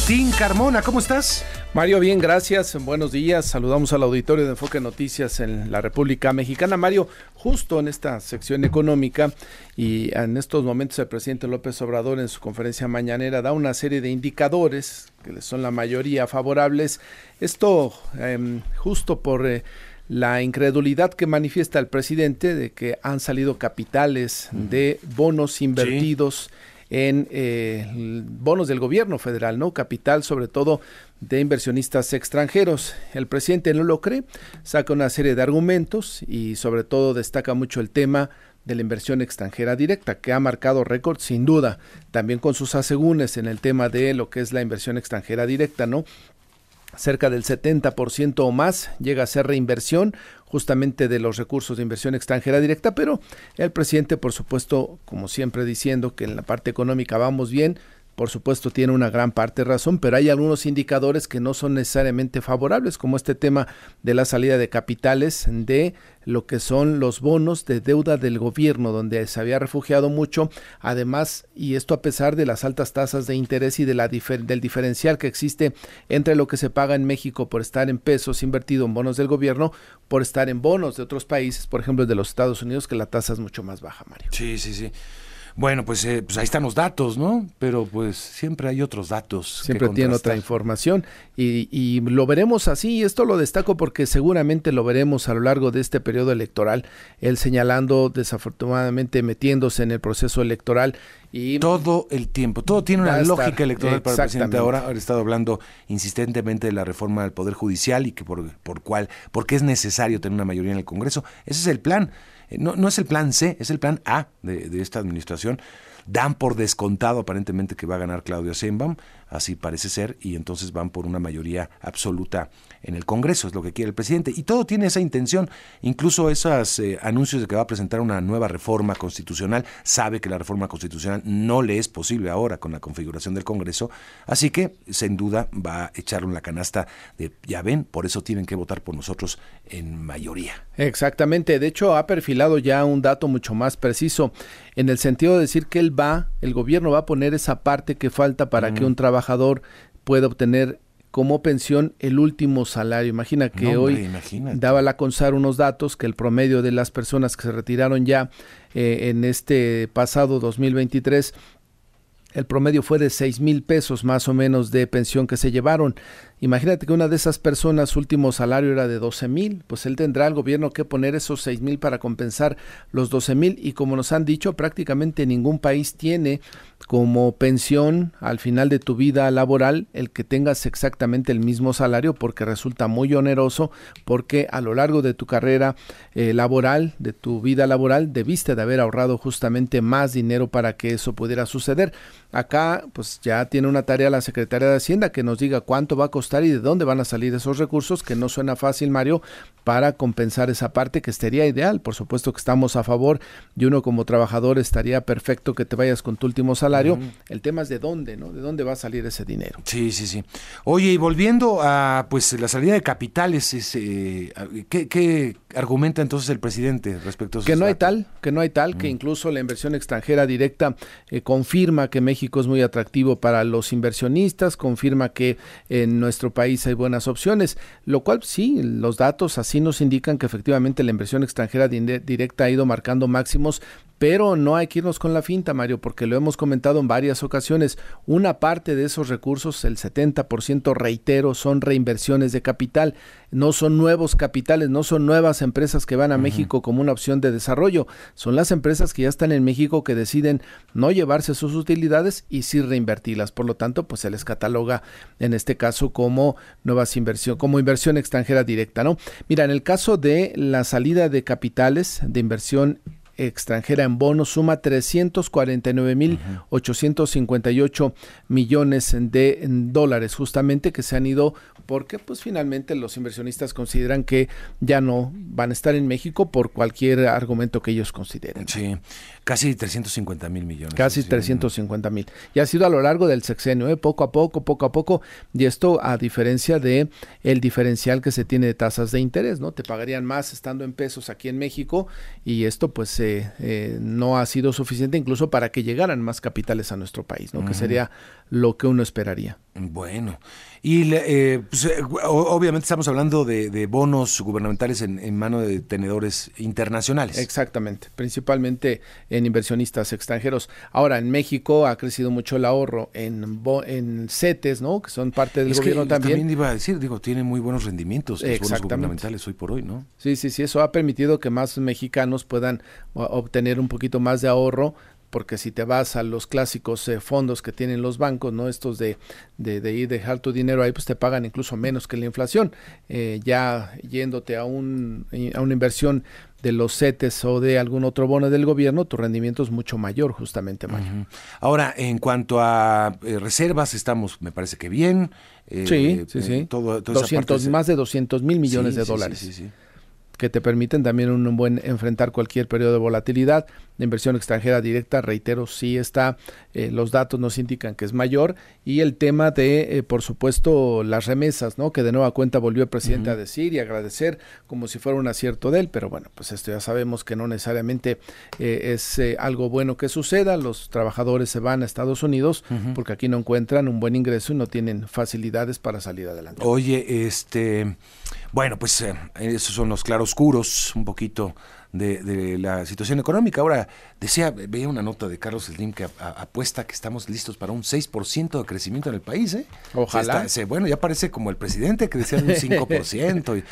Speaker 3: Martín Carmona, ¿cómo estás?
Speaker 11: Mario, bien, gracias. Buenos días. Saludamos al auditorio de Enfoque Noticias en la República Mexicana. Mario, justo en esta sección económica y en estos momentos el presidente López Obrador en su conferencia mañanera da una serie de indicadores que son la mayoría favorables. Esto em, justo por... Eh, la incredulidad que manifiesta el presidente de que han salido capitales de bonos invertidos en eh, bonos del gobierno federal, ¿no? Capital sobre todo de inversionistas extranjeros. El presidente no lo cree, saca una serie de argumentos y sobre todo destaca mucho el tema de la inversión extranjera directa, que ha marcado récord sin duda, también con sus asegúnes en el tema de lo que es la inversión extranjera directa, ¿no? Cerca del 70% o más llega a ser reinversión justamente de los recursos de inversión extranjera directa, pero el presidente, por supuesto, como siempre diciendo que en la parte económica vamos bien, por supuesto tiene una gran parte de razón, pero hay algunos indicadores que no son necesariamente favorables, como este tema de la salida de capitales de lo que son los bonos de deuda del gobierno, donde se había refugiado mucho, además, y esto a pesar de las altas tasas de interés y de la del diferencial que existe entre lo que se paga en México por estar en pesos invertido en bonos del gobierno, por estar en bonos de otros países, por ejemplo de los Estados Unidos, que la tasa es mucho más baja, Mario.
Speaker 3: Sí, sí, sí. Bueno, pues, eh, pues ahí están los datos, ¿no? Pero pues siempre hay otros datos.
Speaker 11: Siempre tiene otra información y, y, lo veremos así. Y esto lo destaco porque seguramente lo veremos a lo largo de este periodo electoral. Él señalando, desafortunadamente, metiéndose en el proceso electoral y
Speaker 3: todo el tiempo, todo tiene una lógica electoral para el presidente. Ahora ha estado hablando insistentemente de la reforma del poder judicial y que por por cuál, porque es necesario tener una mayoría en el Congreso. Ese es el plan. No, no es el plan C, es el plan A de, de esta administración. Dan por descontado aparentemente que va a ganar Claudio Sheinbaum, así parece ser, y entonces van por una mayoría absoluta en el Congreso, es lo que quiere el presidente. Y todo tiene esa intención, incluso esos eh, anuncios de que va a presentar una nueva reforma constitucional, sabe que la reforma constitucional no le es posible ahora con la configuración del Congreso, así que sin duda va a echar en la canasta de, ya ven, por eso tienen que votar por nosotros en mayoría.
Speaker 11: Exactamente, de hecho ha perfilado ya un dato mucho más preciso, en el sentido de decir que él va, el gobierno va a poner esa parte que falta para que un trabajador pueda obtener como pensión el último salario. Imagina que hoy daba la CONSAR unos datos que el promedio de las personas que se retiraron ya eh, en este pasado 2023 el promedio fue de seis mil pesos más o menos de pensión que se llevaron. Imagínate que una de esas personas, su último salario era de 12 mil, pues él tendrá al gobierno que poner esos 6 mil para compensar los 12 mil y como nos han dicho, prácticamente ningún país tiene como pensión al final de tu vida laboral el que tengas exactamente el mismo salario porque resulta muy oneroso porque a lo largo de tu carrera eh, laboral, de tu vida laboral, debiste de haber ahorrado justamente más dinero para que eso pudiera suceder. Acá pues ya tiene una tarea la Secretaría de Hacienda que nos diga cuánto va a costar y de dónde van a salir esos recursos, que no suena fácil Mario, para compensar esa parte que estaría ideal. Por supuesto que estamos a favor y uno como trabajador estaría perfecto que te vayas con tu último salario. El tema es de dónde, ¿no? De dónde va a salir ese dinero.
Speaker 3: Sí, sí, sí. Oye, y volviendo a pues la salida de capitales, eh, ¿qué, argumenta entonces el presidente respecto a eso?
Speaker 11: Que no hay tal, que no hay tal, que incluso la inversión extranjera directa eh, confirma que México es muy atractivo para los inversionistas, confirma que en nuestro país hay buenas opciones, lo cual sí, los datos así nos indican que efectivamente la inversión extranjera directa ha ido marcando máximos pero no hay que irnos con la finta, Mario, porque lo hemos comentado en varias ocasiones. Una parte de esos recursos, el 70%, reitero, son reinversiones de capital. No son nuevos capitales, no son nuevas empresas que van a México como una opción de desarrollo. Son las empresas que ya están en México que deciden no llevarse sus utilidades y sí reinvertirlas. Por lo tanto, pues se les cataloga en este caso como nuevas inversión, como inversión extranjera directa, ¿no? Mira, en el caso de la salida de capitales de inversión extranjera en bonos suma 349.858 millones de dólares, justamente que se han ido porque pues finalmente los inversionistas consideran que ya no van a estar en México por cualquier argumento que ellos consideren.
Speaker 3: Sí, casi 350 mil millones.
Speaker 11: Casi 350 mil. Y ha sido a lo largo del sexenio, ¿eh? poco a poco, poco a poco, y esto a diferencia de el diferencial que se tiene de tasas de interés, ¿no? Te pagarían más estando en pesos aquí en México y esto pues eh, no ha sido suficiente incluso para que llegaran más capitales a nuestro país, ¿no? Que sería lo que uno esperaría.
Speaker 3: Bueno, y eh, pues, eh, obviamente estamos hablando de, bonos gubernamentales en, en, mano de tenedores internacionales.
Speaker 11: Exactamente, principalmente en inversionistas extranjeros. Ahora, en México ha crecido mucho el ahorro en, en CETES, ¿no? Que son parte del gobierno también.
Speaker 3: También iba a decir, digo, tiene muy buenos rendimientos los bonos gubernamentales hoy por hoy, ¿no?
Speaker 11: Sí, sí, sí, eso ha permitido que más mexicanos puedan obtener un poquito más de ahorro porque si te vas a los clásicos eh, fondos que tienen los bancos, ¿no? Estos de, de, de, ir dejar tu dinero ahí, pues te pagan incluso menos que la inflación. Eh, ya yéndote a, un, a una inversión de los CETES o de algún otro bono del gobierno, tu rendimiento es mucho mayor, justamente, Mario.
Speaker 3: Ahora, en cuanto a eh, reservas, estamos, me parece que bien.
Speaker 11: sí, sí, sí. Todo, 200, Más de 200 mil millones de dólares. Sí, sí, que te permiten también un buen enfrentar cualquier periodo de volatilidad. La inversión extranjera directa, reitero, sí está, eh, los datos nos indican que es mayor y el tema de, eh, por supuesto, las remesas, ¿no? Que de nueva cuenta volvió el presidente a decir y agradecer como si fuera un acierto de él, pero bueno, pues esto ya sabemos que no necesariamente eh, es algo bueno que suceda. Los trabajadores se van a Estados Unidos porque aquí no encuentran un buen ingreso y no tienen facilidades para salir adelante.
Speaker 3: Oye, este, bueno, pues esos son los claroscuros, un poquito de, la situación económica. Ahora, decía, veía una nota de Carlos Slim que apuesta que estamos listos para un 6% de crecimiento en el país. ¿eh?
Speaker 11: Ojalá.
Speaker 3: bueno, ya parece como el presidente que decía un 5%.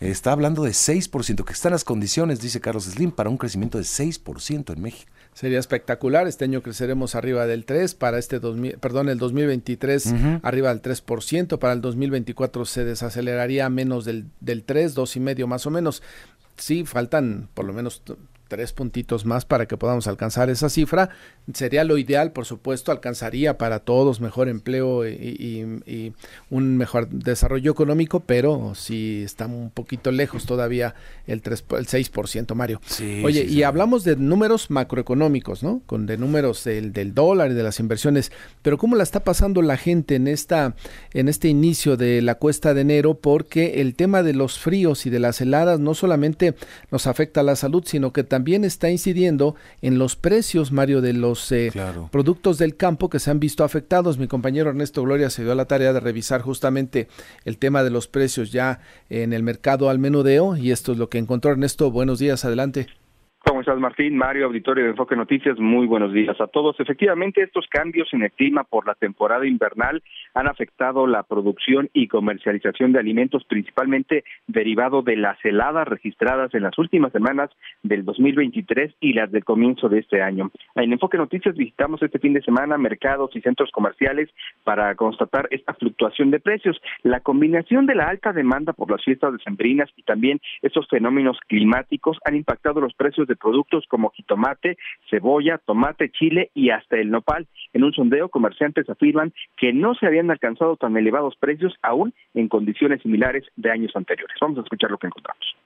Speaker 3: y, está hablando de 6%, que están las condiciones, dice Carlos Slim, para un crecimiento de 6% en México.
Speaker 11: Sería espectacular. Este año creceremos arriba del 3, para este 2000, perdón, el 2023 arriba del 3%, para el 2024 se desaceleraría a menos del, del 3, dos y medio más o menos sí, faltan por lo menos tres puntitos más para que podamos alcanzar esa cifra. Sería lo ideal, por supuesto, alcanzaría para todos mejor empleo y, un mejor desarrollo económico, pero sí está un poquito lejos todavía el, 3, el 6%, Mario. Oye, y hablamos de números macroeconómicos, ¿no? Con de números del, del, dólar y de las inversiones, pero ¿cómo la está pasando la gente en, esta, en este inicio de la cuesta de enero? Porque el tema de los fríos y de las heladas no solamente nos afecta a la salud, sino que también está incidiendo en los precios, Mario, de los eh, productos del campo que se han visto afectados. Mi compañero Ernesto Gloria se dio a la tarea de revisar justamente el tema de los precios ya en el mercado al menudeo y esto es lo que encontró Ernesto. Buenos días, adelante.
Speaker 12: ¿Cómo estás, Martín? Mario, auditorio de Enfoque Noticias, muy buenos días a todos. Efectivamente, estos cambios en el clima por la temporada invernal han afectado la producción y comercialización de alimentos, principalmente derivado de las heladas registradas en las últimas semanas del 2023 y las del comienzo de este año. En Enfoque Noticias visitamos este fin de semana mercados y centros comerciales para constatar esta fluctuación de precios. La combinación de la alta demanda por las fiestas decembrinas y también estos fenómenos climáticos han impactado los precios de productos como jitomate, cebolla, tomate, chile y hasta el nopal. En un sondeo, comerciantes afirman que no se habían alcanzado tan elevados precios aún en condiciones similares de años anteriores. Vamos a escuchar lo que encontramos.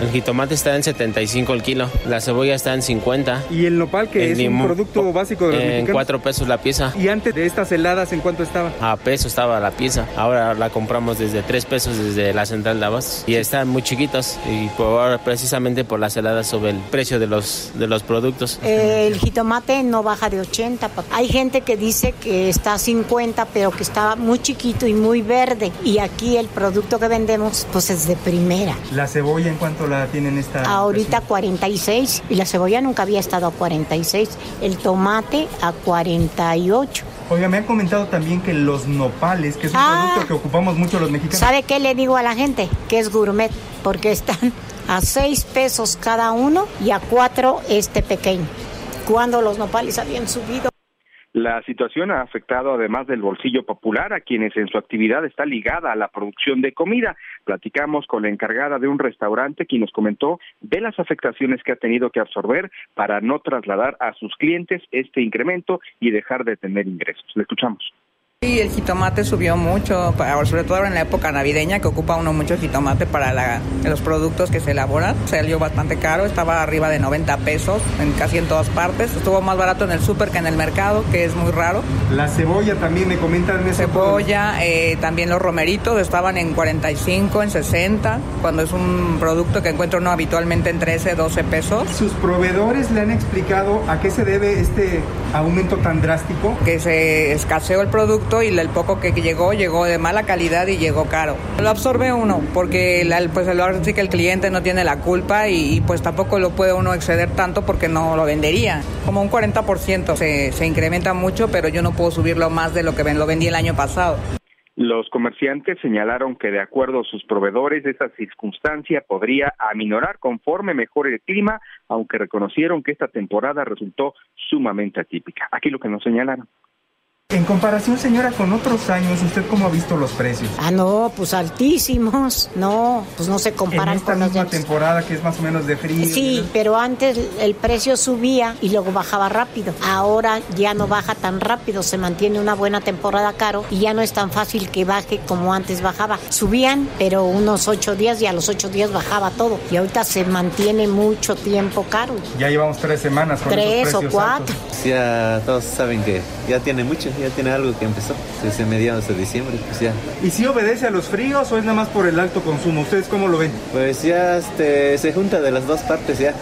Speaker 13: El jitomate está en 75 el kilo, la cebolla está en 50.
Speaker 14: ¿Y el nopal, que es un producto básico de los
Speaker 13: En 4 pesos la pieza.
Speaker 14: ¿Y antes de estas heladas en cuánto estaba?
Speaker 13: A peso estaba la pieza. Ahora la compramos desde 3 pesos desde la central de abastos. Y están muy chiquitos. Y por, precisamente por las heladas sobre el precio de los, de los productos.
Speaker 15: El jitomate no baja de 80. papá. Hay gente que dice que está a 50, pero que está muy chiquito y muy verde. Y aquí el producto que vendemos, pues es de primera.
Speaker 14: ¿La cebolla en cuánto la tienen esta?
Speaker 15: Ahorita 46 y la cebolla nunca había estado a 46, el tomate a 48.
Speaker 14: Oiga, me han comentado también que los nopales, que es un
Speaker 15: Ah.
Speaker 14: producto que ocupamos mucho los mexicanos.
Speaker 15: ¿Sabe qué le digo a la gente? Que es gourmet, porque están a 6 pesos cada uno y a 4 este pequeño. Cuando los nopales habían subido.
Speaker 12: La situación ha afectado además del bolsillo popular a quienes en su actividad está ligada a la producción de comida. Platicamos con la encargada de un restaurante quien nos comentó de las afectaciones que ha tenido que absorber para no trasladar a sus clientes este incremento y dejar de tener ingresos. Le escuchamos.
Speaker 16: Sí, el jitomate subió mucho, sobre todo ahora en la época navideña que ocupa uno mucho jitomate para la- los productos que se elaboran. Salió bastante caro, estaba arriba de 90 pesos en casi en todas partes. Estuvo más barato en el súper que en el mercado, que es muy raro.
Speaker 14: La cebolla también me comentan eso.
Speaker 16: Cebolla, eh, también los romeritos estaban en 45, en 60, cuando es un producto que encuentro uno habitualmente en 13, 12 pesos.
Speaker 14: ¿Sus proveedores le han explicado a qué se debe este aumento tan drástico?
Speaker 16: Que se escaseó el producto y el poco que llegó, llegó de mala calidad y llegó caro. Lo absorbe uno, porque la- pues ahora sí que el cliente no tiene la culpa y, y, pues tampoco lo puede uno exceder tanto porque no lo vendería. Como un 40% se, se incrementa mucho, pero yo no puedo subirlo más de lo que lo vendí el año pasado.
Speaker 12: Los comerciantes señalaron que de acuerdo a sus proveedores esa circunstancia podría aminorar conforme mejore el clima, aunque reconocieron que esta temporada resultó sumamente atípica. Aquí lo que nos señalaron.
Speaker 14: En comparación, señora, con otros años, ¿usted cómo ha visto los precios?
Speaker 15: Ah, no, pues altísimos. No, pues no se
Speaker 14: En
Speaker 15: comparan
Speaker 14: esta
Speaker 15: con los
Speaker 14: misma temporada que es más o menos de frío.
Speaker 15: Sí, pero antes el precio subía y luego bajaba rápido. Ahora ya no baja tan rápido, se mantiene una buena temporada caro y ya no es tan fácil que baje como antes bajaba. Subían, pero unos ocho días y a los ocho días bajaba todo. Y ahorita se mantiene mucho tiempo caro.
Speaker 14: Ya llevamos tres semanas con
Speaker 15: Tres
Speaker 14: esos
Speaker 15: o
Speaker 14: precios
Speaker 15: cuatro.
Speaker 14: altos.
Speaker 17: Ya todos saben que ya tiene mucho, ya tiene algo que empezó desde mediados de diciembre, pues ya.
Speaker 14: ¿Y si obedece a los fríos o es nada más por el alto consumo? ¿Ustedes cómo lo ven?
Speaker 17: Pues ya este, se junta de las dos partes ya.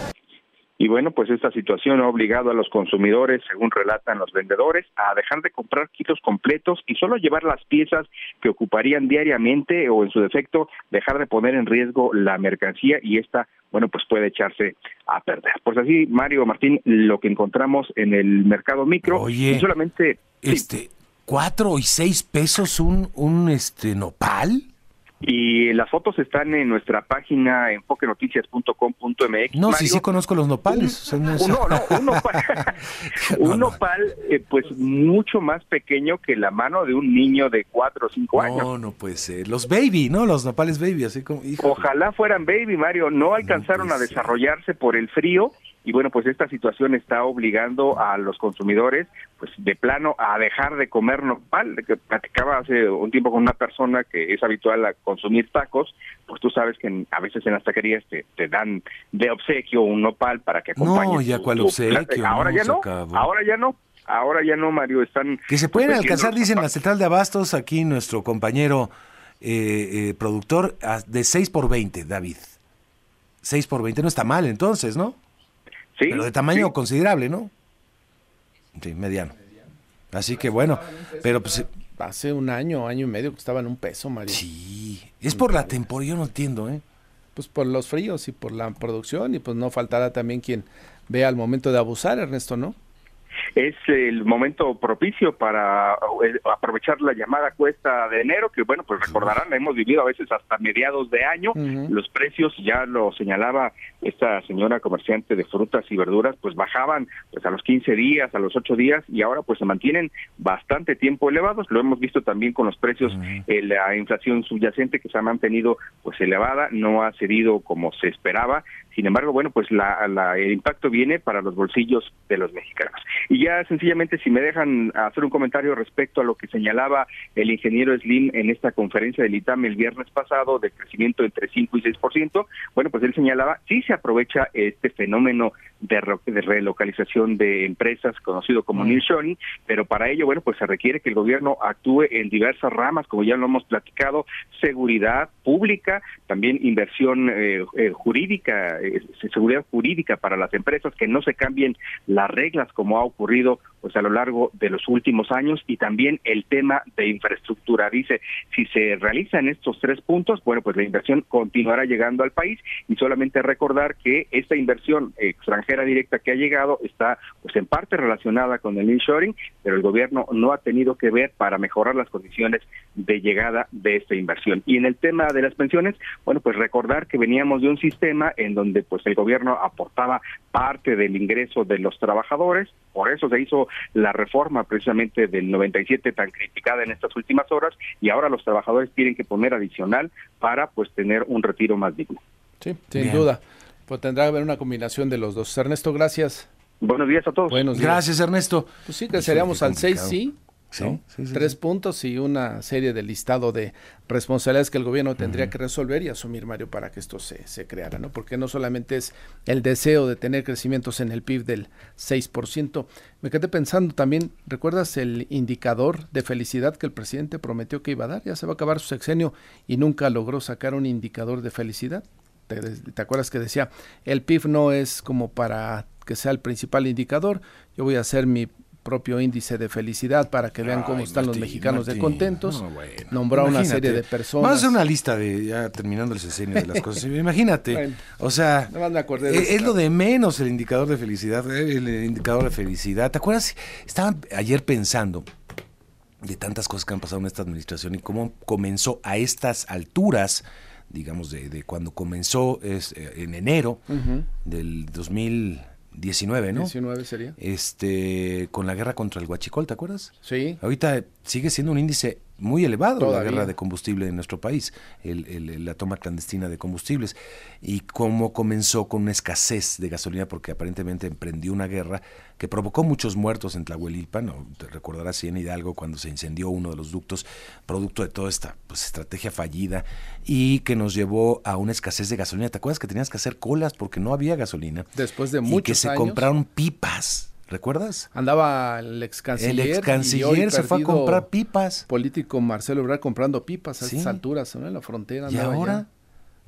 Speaker 12: Y bueno, pues esta situación ha obligado a los consumidores, según relatan los vendedores, a dejar de comprar kilos completos y solo llevar las piezas que ocuparían diariamente o en su defecto dejar de poner en riesgo la mercancía y esta, bueno, pues puede echarse a perder. Pues así, Mario Martín, lo que encontramos en el mercado micro
Speaker 3: Oye,
Speaker 12: y solamente sí,
Speaker 3: Este, cuatro y seis pesos un, un este nopal.
Speaker 12: Y las fotos están en nuestra página enfoquenoticias.com.mx.
Speaker 3: No, sí,
Speaker 12: Mario.
Speaker 3: sí conozco los nopales. o sea, no es-
Speaker 12: Un- no, un nopal, un nopal, eh, pues mucho más pequeño que la mano de un niño de cuatro o cinco años.
Speaker 3: No, no puede ser. Los baby, ¿no? Los nopales baby, así como. hijo.
Speaker 12: Ojalá fueran baby, Mario. No alcanzaron a desarrollarse por el frío y bueno, pues esta situación está obligando a los consumidores, pues de plano, a dejar de comer nopal. Que platicaba hace un tiempo con una persona que es habitual a consumir tacos, pues tú sabes que a veces en las taquerías te, te dan de obsequio un nopal para que acompañe.
Speaker 3: No, ya
Speaker 12: tu-
Speaker 3: cuál
Speaker 12: tu
Speaker 3: obsequio.
Speaker 12: Ahora
Speaker 3: no,
Speaker 12: ya no,
Speaker 3: acabó.
Speaker 12: ahora ya no. Ahora ya no, Mario, están...
Speaker 3: Que se pueden alcanzar, dicen la central de abastos, aquí nuestro compañero eh, eh, productor, de 6 por 20, David. 6 por 20 no está mal entonces, ¿no?
Speaker 12: Sí,
Speaker 3: Pero de tamaño
Speaker 12: sí.
Speaker 3: considerable, ¿no? Sí, mediano. Así que bueno, pero pues
Speaker 11: Hace un año, año y medio que estaba en un peso, Mario.
Speaker 3: Sí. es por la temporada, yo no entiendo, ¿eh?
Speaker 11: Pues por los fríos y por la producción y pues no faltará también quien vea al momento de abusar, Ernesto, ¿no?
Speaker 12: Es el momento propicio para eh, aprovechar la llamada cuesta de enero, que bueno, pues recordarán, hemos vivido a veces hasta mediados de año, los precios, ya lo señalaba esta señora comerciante de frutas y verduras, pues bajaban pues a los 15 días, a los 8 días, y ahora pues se mantienen bastante tiempo elevados, lo hemos visto también con los precios, eh, la inflación subyacente que se ha mantenido pues elevada, no ha cedido como se esperaba, sin embargo, bueno, pues la, el impacto viene para los bolsillos de los mexicanos. Y ya sencillamente, si me dejan hacer un comentario respecto a lo que señalaba el ingeniero Slim en esta conferencia del ITAM el viernes pasado de crecimiento entre 5 y 6%, bueno, pues él señalaba, sí se aprovecha este fenómeno de, relocalización de empresas conocido como mm. nearshoring, pero para ello, bueno, pues se requiere que el gobierno actúe en diversas ramas, como ya lo hemos platicado, seguridad pública, también inversión eh, eh, jurídica, seguridad jurídica para las empresas, que no se cambien las reglas como ha ocurrido pues a lo largo de los últimos años y también el tema de infraestructura. Dice, si se realizan estos tres puntos, bueno, pues la inversión continuará llegando al país y solamente recordar que esta inversión extranjera directa que ha llegado está pues en parte relacionada con el inshoring, pero el gobierno no ha tenido que ver para mejorar las condiciones de llegada de esta inversión. Y en el tema de las pensiones, bueno, pues recordar que veníamos de un sistema en donde pues el gobierno aportaba parte del ingreso de los trabajadores, por eso se hizo la reforma precisamente del 97 tan criticada en estas últimas horas y ahora los trabajadores tienen que poner adicional para pues tener un retiro más digno.
Speaker 11: Sí, sin duda. Pues tendrá que haber una combinación de los dos. Ernesto, gracias.
Speaker 12: Buenos días a todos.
Speaker 3: Buenos Gracias, Ernesto.
Speaker 11: Pues sí, que seríamos al 6, sí. Sí, Tres puntos y una serie de listado de responsabilidades que el gobierno tendría que resolver y asumir, Mario, para que esto se, se creara, ¿no? Porque no solamente es el deseo de tener crecimientos en el PIB del 6%. Me quedé pensando también, ¿recuerdas el indicador de felicidad que el presidente prometió que iba a dar? Ya se va a acabar su sexenio y nunca logró sacar un indicador de felicidad. ¿Te, te acuerdas que decía, el PIB no es como para que sea el principal indicador, yo voy a hacer mi propio índice de felicidad para que vean cómo están los mexicanos de contentos. Nombró una serie de personas.
Speaker 3: Vamos a hacer una lista de, ya terminando el sexenio de las cosas. Imagínate, o sea, e, es, lo de menos el indicador de felicidad, eh, el indicador de felicidad. ¿Te acuerdas? Estaba ayer pensando de tantas cosas que han pasado en esta administración y cómo comenzó a estas alturas digamos, de, cuando comenzó es, eh, en enero del 2000, 19, ¿no?
Speaker 11: 19 sería.
Speaker 3: Este, con la guerra contra el Huachicol, ¿te acuerdas?
Speaker 11: Sí.
Speaker 3: Ahorita sigue siendo un índice muy elevado la guerra de combustible en nuestro país, el, la toma clandestina de combustibles, y cómo comenzó con una escasez de gasolina, porque aparentemente emprendió una guerra que provocó muchos muertos en Tlahuelilpan, ¿no? te recordarás si en Hidalgo cuando se incendió uno de los ductos, producto de toda esta pues, estrategia fallida, y que nos llevó a una escasez de gasolina. ¿Te acuerdas que tenías que hacer colas porque no había gasolina?
Speaker 11: Después de muchos
Speaker 3: Y que se compraron pipas ¿Recuerdas?
Speaker 11: Andaba el ex canciller.
Speaker 3: El ex canciller se fue a comprar pipas.
Speaker 11: Político Marcelo Ebrard comprando pipas a estas alturas, ¿no? En la frontera.
Speaker 3: ¿Y ahora?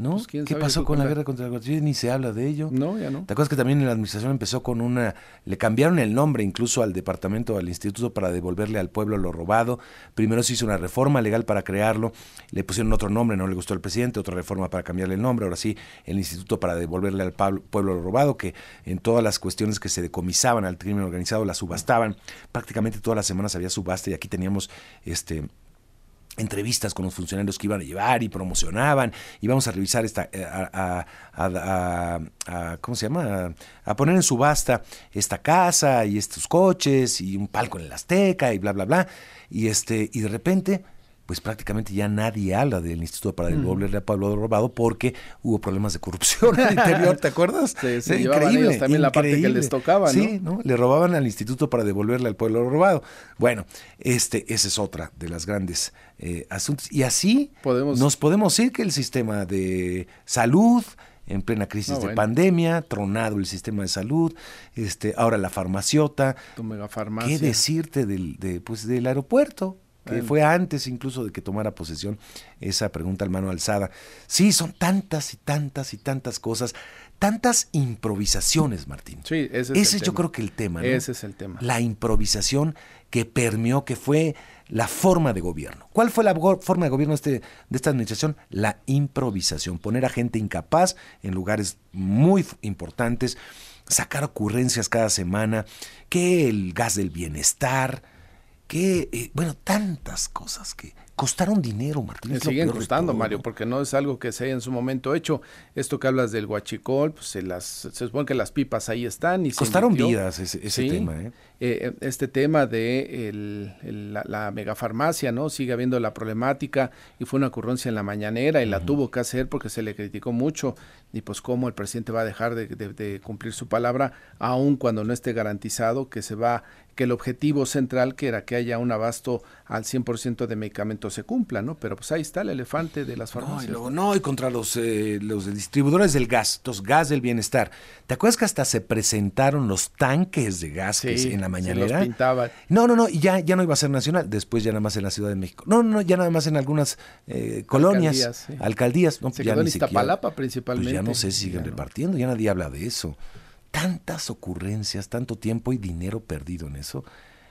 Speaker 3: ¿No? Pues, ¿Qué pasó con la guerra contra la corrupción? Ni se habla de ello.
Speaker 11: No, ya no.
Speaker 3: ¿Te acuerdas que también la administración empezó con una... Le cambiaron el nombre incluso al departamento, al instituto para devolverle al pueblo lo robado. Primero se hizo una reforma legal para crearlo, le pusieron otro nombre, no le gustó al presidente, otra reforma para cambiarle el nombre, ahora sí, el instituto para devolverle al pueblo lo robado, que en todas las cuestiones que se decomisaban al crimen organizado la subastaban. Prácticamente todas las semanas había subasta y aquí teníamos este entrevistas con los funcionarios que iban a llevar y promocionaban y vamos a revisar esta eh, a, cómo se llama a, poner en subasta esta casa y estos coches y un palco en el Azteca y bla bla bla. Y este y de repente pues prácticamente ya nadie habla del Instituto para devolverle a Pablo Robado porque hubo problemas de corrupción al interior, ¿te acuerdas?
Speaker 11: Sí, sí, increíble, también la parte que les tocaba, ¿no?
Speaker 3: Sí, ¿no? Le robaban al Instituto para devolverle al pueblo robado. Bueno, este, esa es otra de las grandes eh, asuntos. Y así
Speaker 11: podemos...
Speaker 3: nos podemos decir que el sistema de salud, en plena crisis de pandemia, tronado el sistema de salud, este, ahora la farmaciota.
Speaker 11: Tu megafarmacia.
Speaker 3: ¿Qué decirte del, de, pues, del aeropuerto? Que fue antes incluso de que tomara posesión esa pregunta al mano alzada. Sí, son tantas y tantas y tantas cosas, tantas improvisaciones, Martín.
Speaker 11: Sí, ese es,
Speaker 3: yo creo que el tema. ¿no?
Speaker 11: Ese es el tema.
Speaker 3: La improvisación que permeó, que fue la forma de gobierno. ¿Cuál fue la forma de gobierno este, de esta administración? La improvisación, poner a gente incapaz en lugares muy importantes, sacar ocurrencias cada semana, que el gas del bienestar, que, eh, bueno, tantas cosas que costaron dinero, Martín.
Speaker 11: siguen costando, Mario, porque no es algo que se haya en su momento hecho. Esto que hablas del huachicol, pues se, las, se supone que las pipas ahí están. y
Speaker 3: Costaron vidas ese, tema, ¿eh?
Speaker 11: ¿Eh? este tema de el, la, megafarmacia, ¿no? Sigue habiendo la problemática y fue una ocurrencia en la mañanera y la tuvo que hacer porque se le criticó mucho. Y pues cómo el presidente va a dejar de, de cumplir su palabra, aun cuando no esté garantizado que se va que el objetivo central, que era que haya un abasto al 100% de medicamentos, se cumpla, ¿no? Pero pues ahí está el elefante de las farmacias.
Speaker 3: No, y luego, no, y contra los, eh, los distribuidores del gas, los gas del bienestar. ¿Te acuerdas que hasta se presentaron los tanques de gas en la mañanera?
Speaker 11: Se los pintaban.
Speaker 3: No, no, no, y ya, ya no iba a ser nacional, después ya nada más en la Ciudad de México. No, no, no ya nada más en algunas eh, colonias, alcaldías. No,
Speaker 11: se ya quedó en Iztapalapa principalmente.
Speaker 3: Pues ya no sé si siguen repartiendo, ya nadie habla de eso tantas ocurrencias, tanto tiempo y dinero perdido en eso.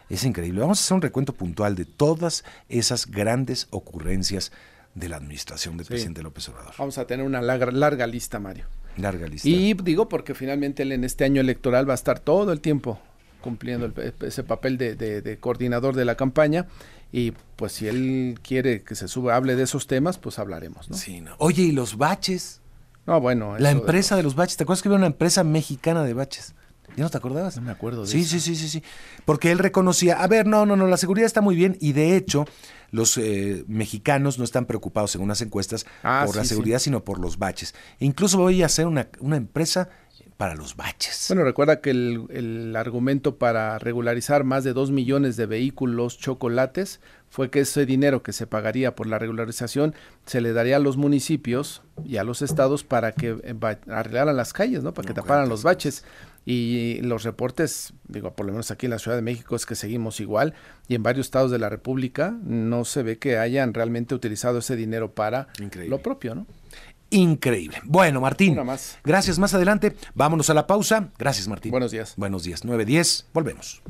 Speaker 3: Es increíble. Vamos a hacer un recuento puntual de todas esas grandes ocurrencias de la administración del presidente López Obrador.
Speaker 11: Vamos a tener una larga, larga lista, Mario.
Speaker 3: Larga lista.
Speaker 11: Y digo porque finalmente él en este año electoral va a estar todo el tiempo cumpliendo ese papel de, de, coordinador de la campaña y pues si él quiere que se suba, hable de esos temas, pues hablaremos, ¿no?
Speaker 3: Sí, no. Oye, ¿y los baches?
Speaker 11: No, bueno.
Speaker 3: La empresa de... los baches. ¿Te acuerdas que había una empresa mexicana de baches? ¿Ya no te acordabas?
Speaker 11: No me acuerdo de
Speaker 3: sí, Sí, sí, sí, sí. Porque él reconocía, a ver, no, no, no, la seguridad está muy bien y de hecho los eh, mexicanos no están preocupados en unas encuestas ah, por la seguridad, sino por los baches. E incluso voy a hacer una, una empresa para los baches.
Speaker 11: Bueno, recuerda que el, el, argumento para regularizar más de dos millones de vehículos chocolates fue que ese dinero que se pagaría por la regularización se le daría a los municipios y a los estados para que eh, arreglaran las calles, ¿no? Para que taparan los baches. Y los reportes, digo, por lo menos aquí en la Ciudad de México es que seguimos igual y en varios estados de la República no se ve que hayan realmente utilizado ese dinero para lo propio, ¿no?
Speaker 3: Increíble. Bueno, Martín. Gracias. Más adelante, vámonos a la pausa. Gracias, Martín.
Speaker 11: Buenos días.
Speaker 3: Buenos días. 9.10. Volvemos.